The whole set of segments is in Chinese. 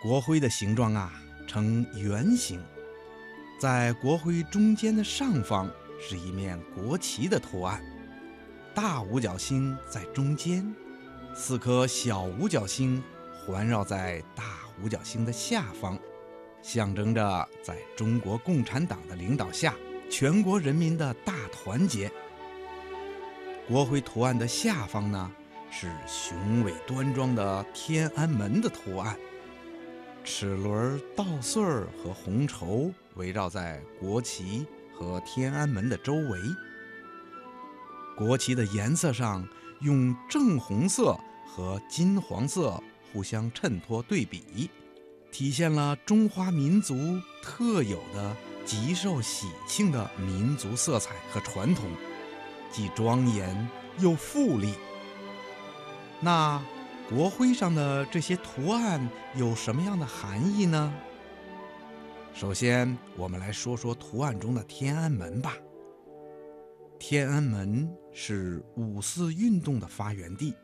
国徽的形状啊呈圆形，在国徽中间的上方是一面国旗的图案，大五角星在中间，四颗小五角星环绕在大五角星的下方，象征着在中国共产党的领导下，全国人民的大团结。国徽图案的下方呢，是雄伟端庄的天安门的图案，齿轮、稻穗儿和红绸围绕在国旗和天安门的周围。国旗的颜色上用正红色和金黄色互相衬托对比，体现了中华民族特有的极受喜庆的民族色彩和传统。既庄严又富丽。那国徽上的这些图案有什么样的含义呢？首先，我们来说说图案中的天安门吧。天安门是五四运动的发源地，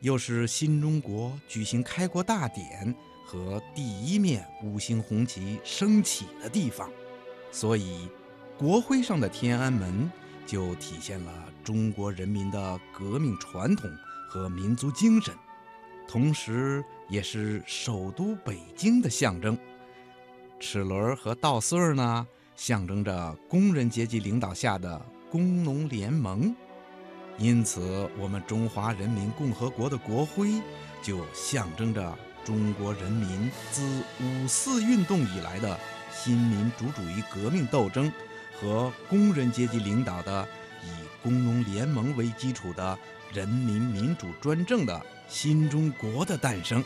又是新中国举行开国大典和第一面五星红旗升起的地方，所以国徽上的天安门。就体现了中国人民的革命传统和民族精神，同时也是首都北京的象征。齿轮和稻穗儿呢，象征着工人阶级领导下的工农联盟，因此，我们中华人民共和国的国徽就象征着中国人民自五四运动以来的新民主主义革命斗争。和工人阶级领导的工农联盟为基础的人民民主专政的新中国的诞生。